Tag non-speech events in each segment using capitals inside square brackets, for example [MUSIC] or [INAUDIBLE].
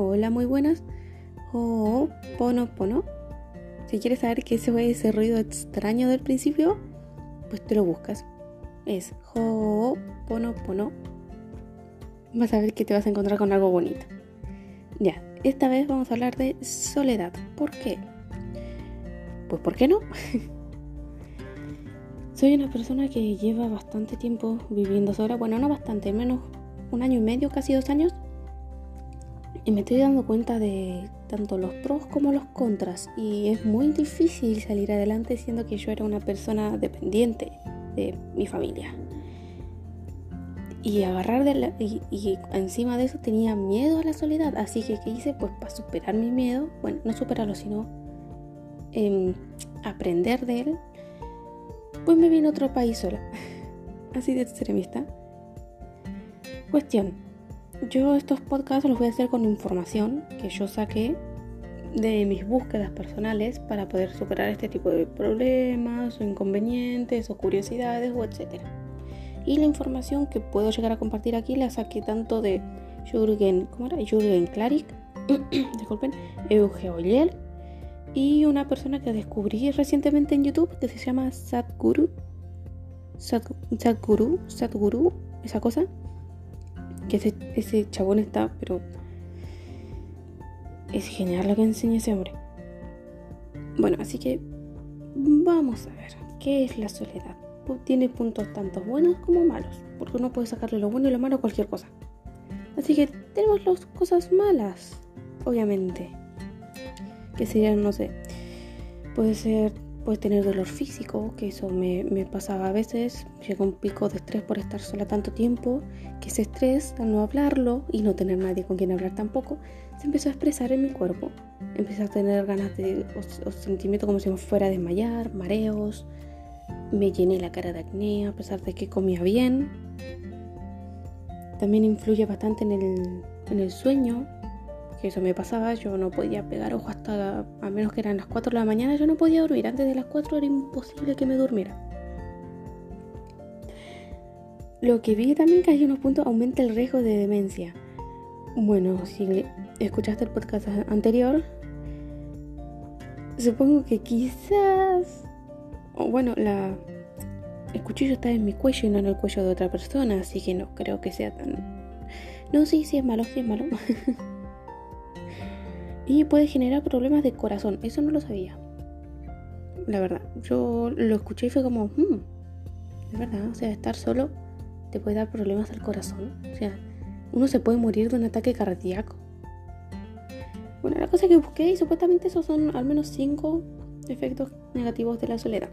Hola, muy buenas. Ho'oponopono. Si quieres saber qué es ese ruido extraño del principio, pues te lo buscas. Es Ho'oponopono. Vas a ver que te vas a encontrar con algo bonito. Ya, esta vez vamos a hablar de soledad. ¿Por qué? Pues ¿por qué no? [LAUGHS] Soy una persona que lleva bastante tiempo viviendo sola. Bueno, no bastante, menos un año y medio, casi dos años. Y me estoy dando cuenta de tanto los pros como los contras. Y es muy difícil salir adelante siendo que yo era una persona dependiente de mi familia. Y agarrar de y, encima de eso tenía miedo a la soledad. Así que, ¿qué hice? Pues para superar mi miedo, bueno, no superarlo, sino em, aprender de él, pues me vine a otro país sola. [LAUGHS] Así de extremista. Cuestión, yo estos podcasts los voy a hacer con información que yo saqué de mis búsquedas personales para poder superar este tipo de problemas o inconvenientes o curiosidades o etcétera. Y la información que puedo llegar a compartir aquí la saqué tanto de Jürgen, ¿cómo era? Jürgen Klarik, [CLEARS THROAT] disculpen, Euge Oyel y una persona que descubrí recientemente en YouTube que se llama Sadhguru, Sadhguru, Sadhguru, esa cosa que ese, chabón está, pero es genial lo que enseña ese hombre. Bueno, así que vamos a ver, ¿qué es la soledad? Tiene puntos tanto buenos como malos, porque uno puede sacarle lo bueno y lo malo a cualquier cosa. Así que tenemos las cosas malas, obviamente. Que serían, no sé, puede ser Tener dolor físico, que eso me, pasaba a veces. Llega un pico de estrés por estar sola tanto tiempo, que ese estrés, al no hablarlo y no tener nadie con quien hablar tampoco, se empezó a expresar en mi cuerpo. Empecé a tener ganas de, o, sentimiento como si me fuera a desmayar, mareos. Me llené la cara de acné a pesar de que comía bien. También influye bastante en el, en el sueño, que eso me pasaba, yo no podía pegar ojo hasta, a menos que eran las 4 de la mañana, yo no podía dormir, antes de las 4 era imposible que me durmiera. Lo que vi también que hay unos puntos aumenta el riesgo de demencia. Bueno, si escuchaste el podcast anterior, supongo que quizás, o bueno, la, el cuchillo está en mi cuello y no en el cuello de otra persona, así que no creo que sea tan... No, sí, sí es malo, sí es malo. [LAUGHS] y puede generar problemas de corazón. Eso no lo sabía. La verdad, yo lo escuché y fue como, hmm, es verdad, o sea, estar solo te puede dar problemas al corazón. O sea, uno se puede morir de un ataque cardíaco. Bueno, la cosa que busqué y supuestamente esos son al menos 5 efectos negativos de la soledad.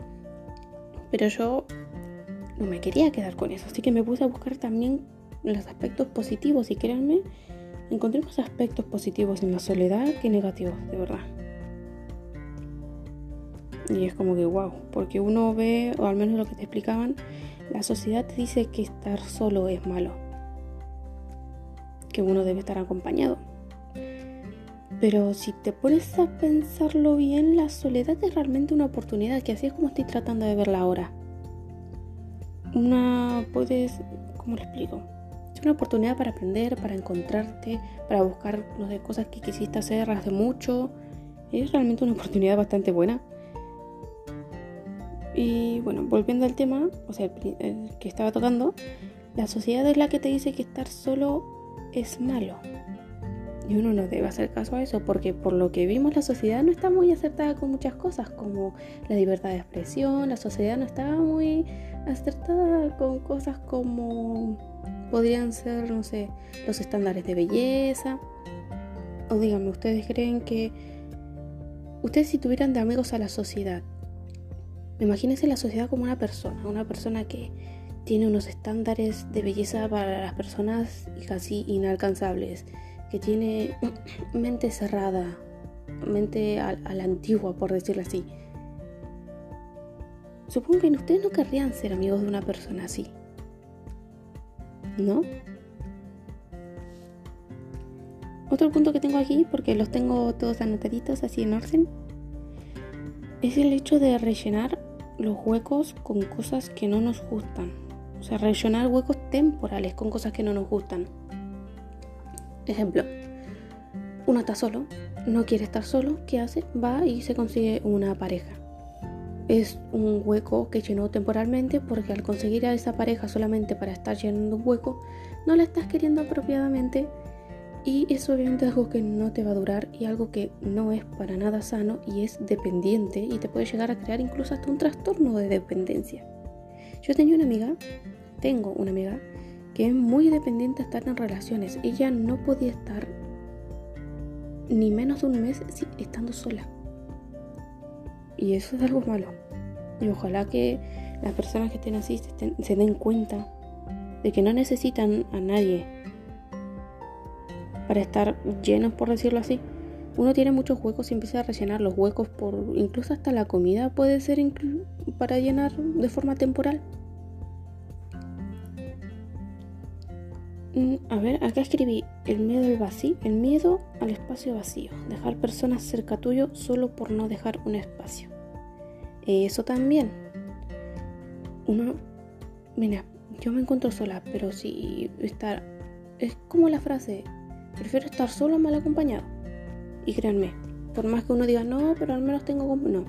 Pero yo no me quería quedar con eso, así que me puse a buscar también los aspectos positivos y créanme encontré más aspectos positivos en la soledad que negativos, de verdad. Y es como que wow, porque uno ve, o al menos lo que te explicaban, la sociedad te dice que estar solo es malo, que uno debe estar acompañado. Pero si te pones a pensarlo bien, la soledad es realmente una oportunidad, que así es como estoy tratando de verla ahora. Una, puedes, ¿cómo lo explico? Es una oportunidad para aprender, para encontrarte, para buscar no cosas que quisiste hacer hace mucho. Es realmente una [LAUGHS] oportunidad bastante buena. Y bueno, volviendo al tema, o sea, que estaba tocando, la sociedad es la que te dice que estar solo es malo. Y uno no debe hacer caso a eso, porque por lo que vimos la sociedad no está muy acertada con muchas cosas, como la libertad de expresión, la sociedad no está muy acertada con cosas como podrían ser, no sé, los estándares de belleza. O díganme, ¿ustedes creen que ustedes si tuvieran de amigos a la sociedad, imagínense la sociedad como una persona, una persona que tiene unos estándares de belleza para las personas casi inalcanzables, que tiene [CLEARS THROAT] mente cerrada, mente a, a la antigua, por decirlo así. Supongo que ustedes no querrían ser amigos de una persona así. ¿No? Otro punto que tengo aquí, porque los tengo todos anotaditos así en orden, es el hecho de rellenar los huecos con cosas que no nos gustan. O sea, rellenar huecos temporales con cosas que no nos gustan. Ejemplo, uno está solo, no quiere estar solo, ¿qué hace? Va y se consigue una pareja. Es un hueco que llenó temporalmente porque al conseguir a esa pareja solamente para estar llenando un hueco, no la estás queriendo apropiadamente y eso obviamente es algo que no te va a durar y algo que no es para nada sano y es dependiente y te puede llegar a crear incluso hasta un trastorno de dependencia. Yo tenía una amiga, tengo una amiga, que es muy dependiente a estar en relaciones. Ella no podía estar ni menos de un mes estando sola. Y eso es algo malo. Y ojalá que las personas que estén así se den cuenta de que no necesitan a nadie para estar llenos, por decirlo así. Uno tiene muchos huecos y empieza a rellenar los huecos por incluso hasta la comida puede ser para llenar de forma temporal. A ver, acá escribí el miedo al vacío, el miedo al espacio vacío, dejar personas cerca tuyo solo por no dejar un espacio. Eso también. Uno, mira, yo me encuentro sola, pero si estar es como la frase, Prefiero estar solo mal acompañado. Y créanme, por más que uno diga, no, pero al menos tengo... No,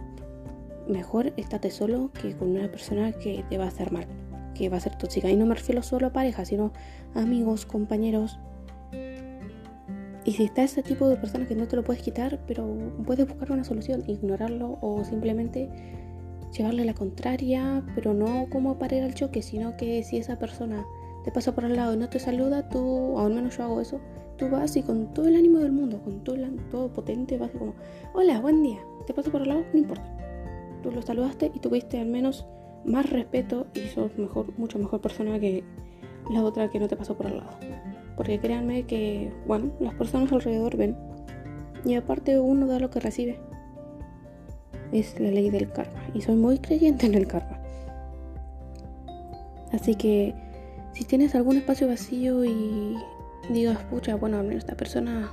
mejor estate solo que con una persona que te va a hacer mal, que va a ser tóxica. Y no me refiero solo a pareja, sino amigos, compañeros. Y si está ese tipo de personas que no te lo puedes quitar, pero puedes buscar una solución, ignorarlo o simplemente llevarle la contraria, pero no como para ir al choque, sino que si esa persona te pasa por al lado y no te saluda, tú, o al menos yo hago eso, tú vas y con todo el ánimo del mundo, con todo, el, todo potente, vas y como, hola, buen día, te paso por al lado, no importa. Tú lo saludaste y tuviste al menos más respeto y sos mejor, mucho mejor persona que la otra que no te pasó por al lado. Porque créanme que, bueno, las personas alrededor ven y aparte uno da lo que recibe. Es la ley del karma y soy muy creyente en el karma. Así que si tienes algún espacio vacío y digas, pucha, bueno, esta persona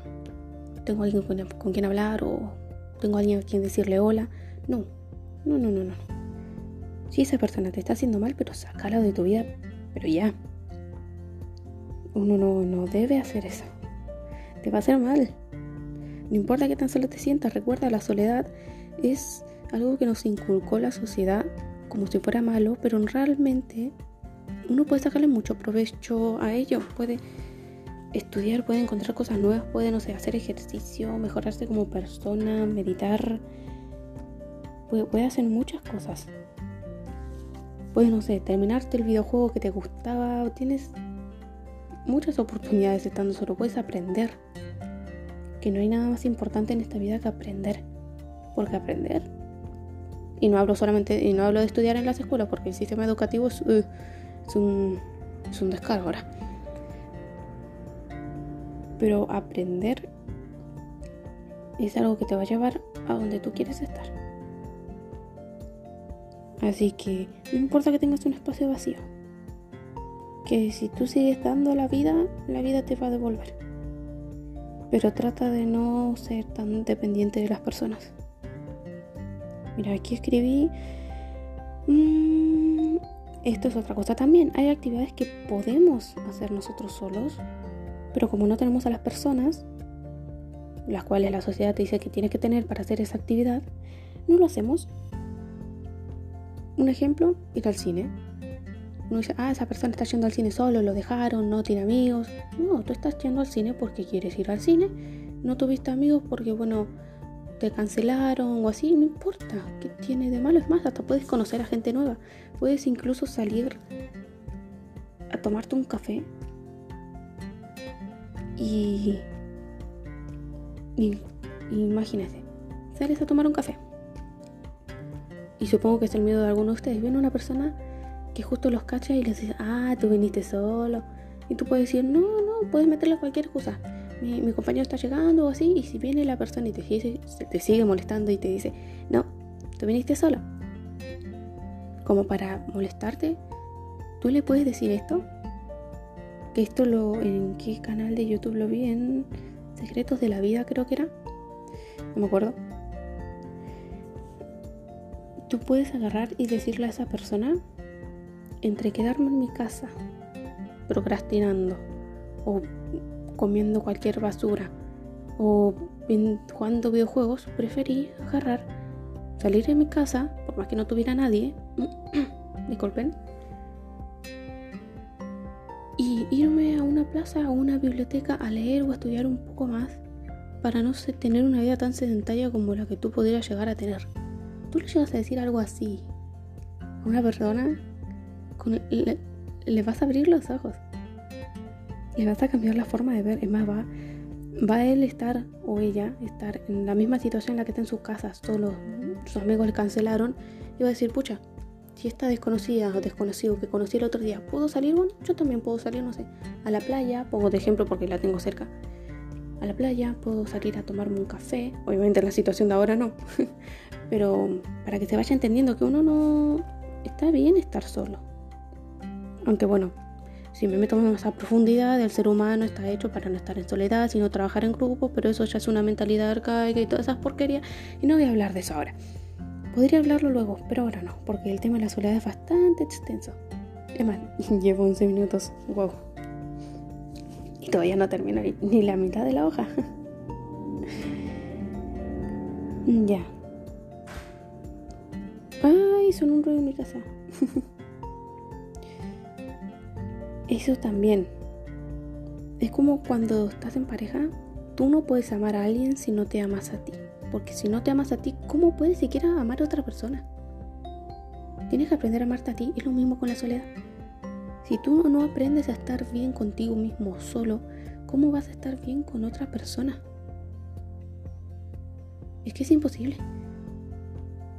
tengo alguien con, quien hablar o tengo alguien a quien decirle hola. No, no, no, no, no. Si esa persona te está haciendo mal, pero sácala de tu vida, pero ya. Uno no, no debe hacer eso. Te va a hacer mal. No importa que tan solo te sientas, recuerda, la soledad es algo que nos inculcó la sociedad como si fuera malo, pero realmente uno puede sacarle mucho provecho a ello. Puede estudiar, puede encontrar cosas nuevas, puede, no sé, hacer ejercicio, mejorarse como persona, meditar. Puede, hacer muchas cosas. Puedes, no sé, terminarte el videojuego que te gustaba. Tienes muchas oportunidades estando solo. Puedes aprender. Que no hay nada más importante en esta vida que aprender. Porque aprender. Y no hablo solamente, y no hablo de estudiar en las escuelas, porque el sistema educativo es, uh, un, es un descargo ahora pero aprender es algo que te va a llevar a donde tú quieres estar. Así que no importa que tengas un espacio vacío, que si tú sigues dando la vida, la vida te va a devolver. Pero trata de no ser tan dependiente de las personas. Mira, aquí escribí... Mm, esto es otra cosa también. Hay actividades que podemos hacer nosotros solos pero como no tenemos a las personas, las cuales la sociedad te dice que tienes que tener para hacer esa actividad, no lo hacemos. Un ejemplo, ir al cine. Uno dice, ah, esa persona está yendo al cine solo, lo dejaron, no tiene amigos. No, tú estás yendo al cine porque quieres ir al cine. No tuviste amigos porque, bueno, te cancelaron o así, no importa. ¿Qué tiene de malo? Es más, hasta puedes conocer a gente nueva. Puedes incluso salir a tomarte un café y, y, imagínate, sales a tomar un café. Y supongo que es el miedo de alguno de ustedes. Viene una persona que justo los cacha y les dice, ah, tú viniste solo. Y tú puedes decir, no, no, puedes meterle cualquier cosa. Mi, compañero está llegando o así. Y si viene la persona y te te sigue molestando y te dice, no, tú viniste solo. Como para molestarte, tú le puedes decir esto que esto lo en qué canal de YouTube lo vi en Secretos de la Vida creo que era. No me acuerdo. Tú puedes agarrar y decirle a esa persona entre quedarme en mi casa procrastinando o comiendo cualquier basura o jugando videojuegos, preferí agarrar, salir de mi casa, por más que no tuviera nadie, [CLEARS THROAT] disculpen, y irme a una plaza, a una biblioteca a leer o a estudiar un poco más para no tener una vida tan sedentaria como la que tú pudieras llegar a tener. Tú le llegas a decir algo así a una persona, le, vas a abrir los ojos, le vas a cambiar la forma de ver, es más, va, va él estar o ella estar en la misma situación en la que está en su casa, solo sus amigos le cancelaron y va a decir, pucha, si esta desconocida o desconocido que conocí el otro día pudo salir, bueno, yo también puedo salir, no sé, a la playa, pongo de ejemplo porque la tengo cerca. A la playa, puedo salir a tomarme un café, obviamente en la situación de ahora no, [LAUGHS] pero para que se vaya entendiendo que uno no está bien estar solo. Aunque bueno, si me meto más a profundidad, el ser humano está hecho para no estar en soledad, sino trabajar en grupo, pero eso ya es una mentalidad arcaica y todas esas porquerías, y no voy a hablar de eso ahora. Podría hablarlo luego, pero ahora no, porque el tema de la soledad es bastante extenso. Es más, [LAUGHS] llevo 11 minutos. Wow. Y todavía no termino ni la mitad de la hoja. [LAUGHS] ya. Ay, son un ruido en mi casa. Eso también. Es como cuando estás en pareja, tú no puedes amar a alguien si no te amas a ti. Porque si no te amas a ti, ¿cómo puedes siquiera amar a otra persona? Tienes que aprender a amarte a ti. Es lo mismo con la soledad. Si tú no aprendes a estar bien contigo mismo solo, ¿cómo vas a estar bien con otra persona? Es que es imposible.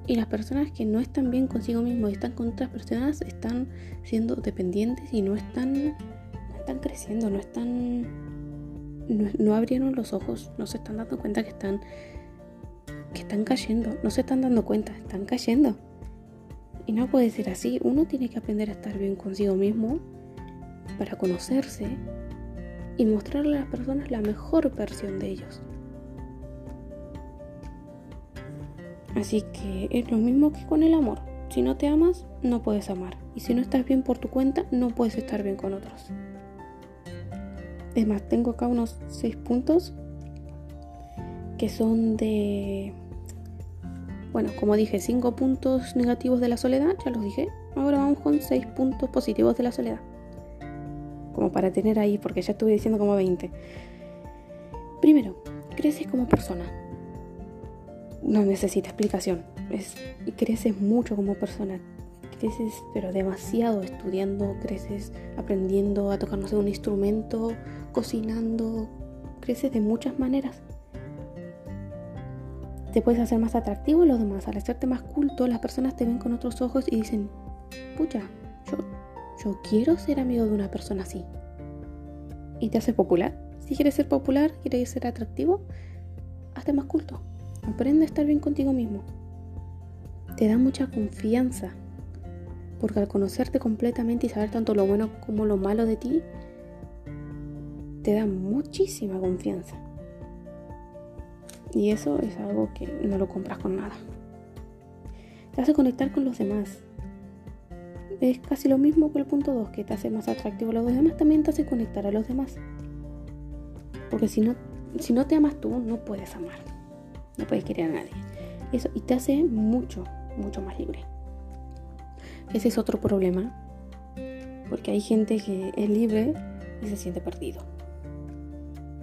Y las personas que no están bien consigo mismos y están con otras personas están siendo dependientes y no están, no están creciendo, no están. No, no abrieron los ojos, no se están dando cuenta que están que están cayendo, no se están dando cuenta, están cayendo. Y no puede ser así, uno tiene que aprender a estar bien consigo mismo para conocerse y mostrarle a las personas la mejor versión de ellos. Así que es lo mismo que con el amor. Si no te amas, no puedes amar. Y si no estás bien por tu cuenta, no puedes estar bien con otros. Es más, tengo acá unos seis puntos que son de bueno, como dije, 5 puntos negativos de la soledad, ya los dije. Ahora vamos con 6 puntos positivos de la soledad. Como para tener ahí, porque ya estuve diciendo como 20. Primero, creces como persona. No necesita explicación. Es, creces mucho como persona. Creces, pero demasiado estudiando, creces aprendiendo a tocar, no sé, un instrumento, cocinando. Creces de muchas maneras te puedes hacer más atractivo a los demás. Al hacerte más culto, las personas te ven con otros ojos y dicen, pucha, yo, yo quiero ser amigo de una persona así. Y te hace popular. Si quieres ser popular, quieres ser atractivo, hazte más culto. Aprende a estar bien contigo mismo. Te da mucha confianza. Porque al conocerte completamente y saber tanto lo bueno como lo malo de ti, te da muchísima confianza. Y eso es algo que no lo compras con nada. Te hace conectar con los demás. Es casi lo mismo que el punto 2, que te hace más atractivo a los demás, también te hace conectar a los demás. Porque si no, si no te amas tú, no puedes amar. No puedes querer a nadie. Eso, y te hace mucho, mucho más libre. Ese es otro problema. Porque hay gente que es libre y se siente perdido.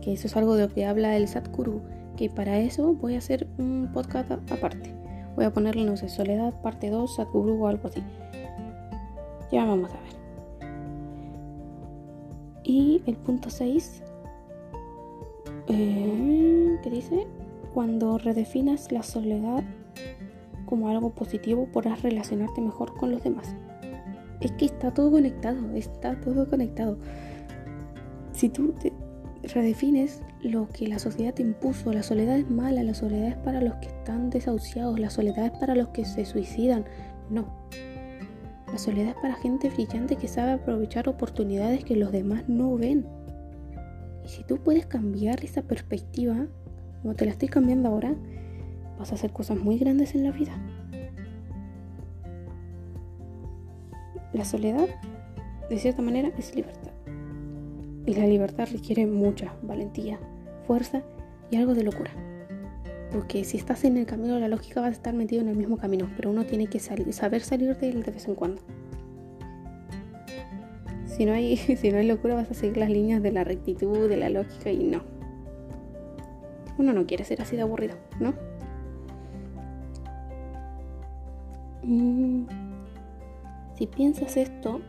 Que eso es algo de lo que habla el Satguru y para eso voy a hacer un podcast aparte. Voy a ponerle, no sé, Soledad, parte 2, Sadhguru o algo así. Ya vamos a ver. Y el punto 6, eh, ¿qué dice? Cuando redefinas la soledad como algo positivo, podrás relacionarte mejor con los demás. Es que está todo conectado, está todo conectado. Si tú te, redefines lo que la sociedad te impuso. La soledad es mala, la soledad es para los que están desahuciados, la soledad es para los que se suicidan. No. La soledad es para gente brillante que sabe aprovechar oportunidades que los demás no ven. Y si tú puedes cambiar esa perspectiva, como te la estoy cambiando ahora, vas a hacer cosas muy grandes en la vida. La soledad, de cierta manera, es libertad. Y la libertad requiere mucha valentía, fuerza y algo de locura. Porque si estás en el camino de la lógica vas a estar metido en el mismo camino, pero uno tiene que saber salir de él de vez en cuando. Si no, hay, [LAUGHS] si no hay locura vas a seguir las líneas de la rectitud, de la lógica y no. Uno no quiere ser así de aburrido, ¿no? Mm, si piensas esto,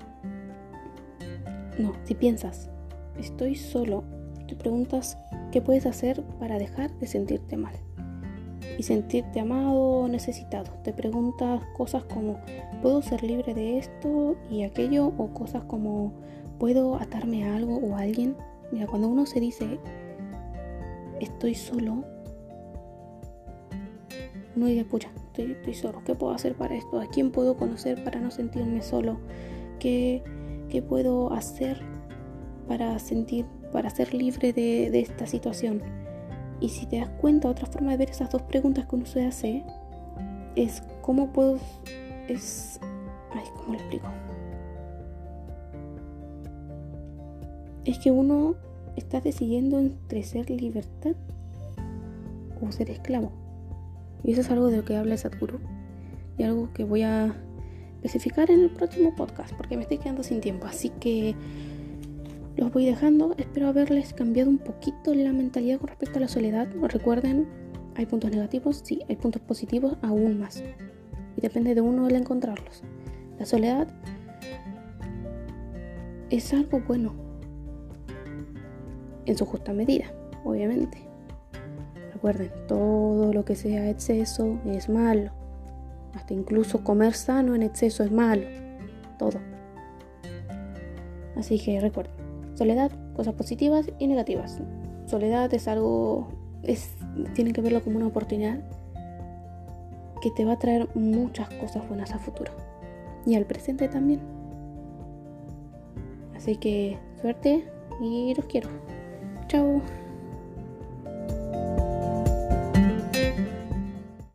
no, si piensas, estoy solo, te preguntas qué puedes hacer para dejar de sentirte mal y sentirte amado o necesitado. Te preguntas cosas como, ¿puedo ser libre de esto y aquello? O cosas como, ¿puedo atarme a algo o a alguien? Mira, cuando uno se dice, estoy solo, uno dice, pucha, estoy, estoy solo, ¿qué puedo hacer para esto? ¿A quién puedo conocer para no sentirme solo? ¿Qué, qué puedo hacer para sentir, para ser libre de, de esta situación? Y si te das cuenta, otra forma de ver esas dos preguntas que uno se hace es cómo puedo... Es... Ay, ¿cómo lo explico? Es que uno está decidiendo entre ser libertad o ser esclavo. Y eso es algo de lo que habla Sadhguru. Y algo que voy a especificar en el próximo podcast porque me estoy quedando sin tiempo. Así que los voy dejando. Espero haberles cambiado un poquito la mentalidad con respecto a la soledad. Recuerden, hay puntos negativos, sí, hay puntos positivos aún más. Y depende de uno el encontrarlos. La soledad es algo bueno. En su justa medida, obviamente. Recuerden, todo lo que sea exceso es malo. Hasta incluso comer sano en exceso es malo. Todo. Así que recuerden, Soledad, cosas positivas y negativas. Soledad es algo, es, tienen que verlo como una oportunidad que te va a traer muchas cosas buenas a futuro y al presente también. Así que suerte y los quiero. ciao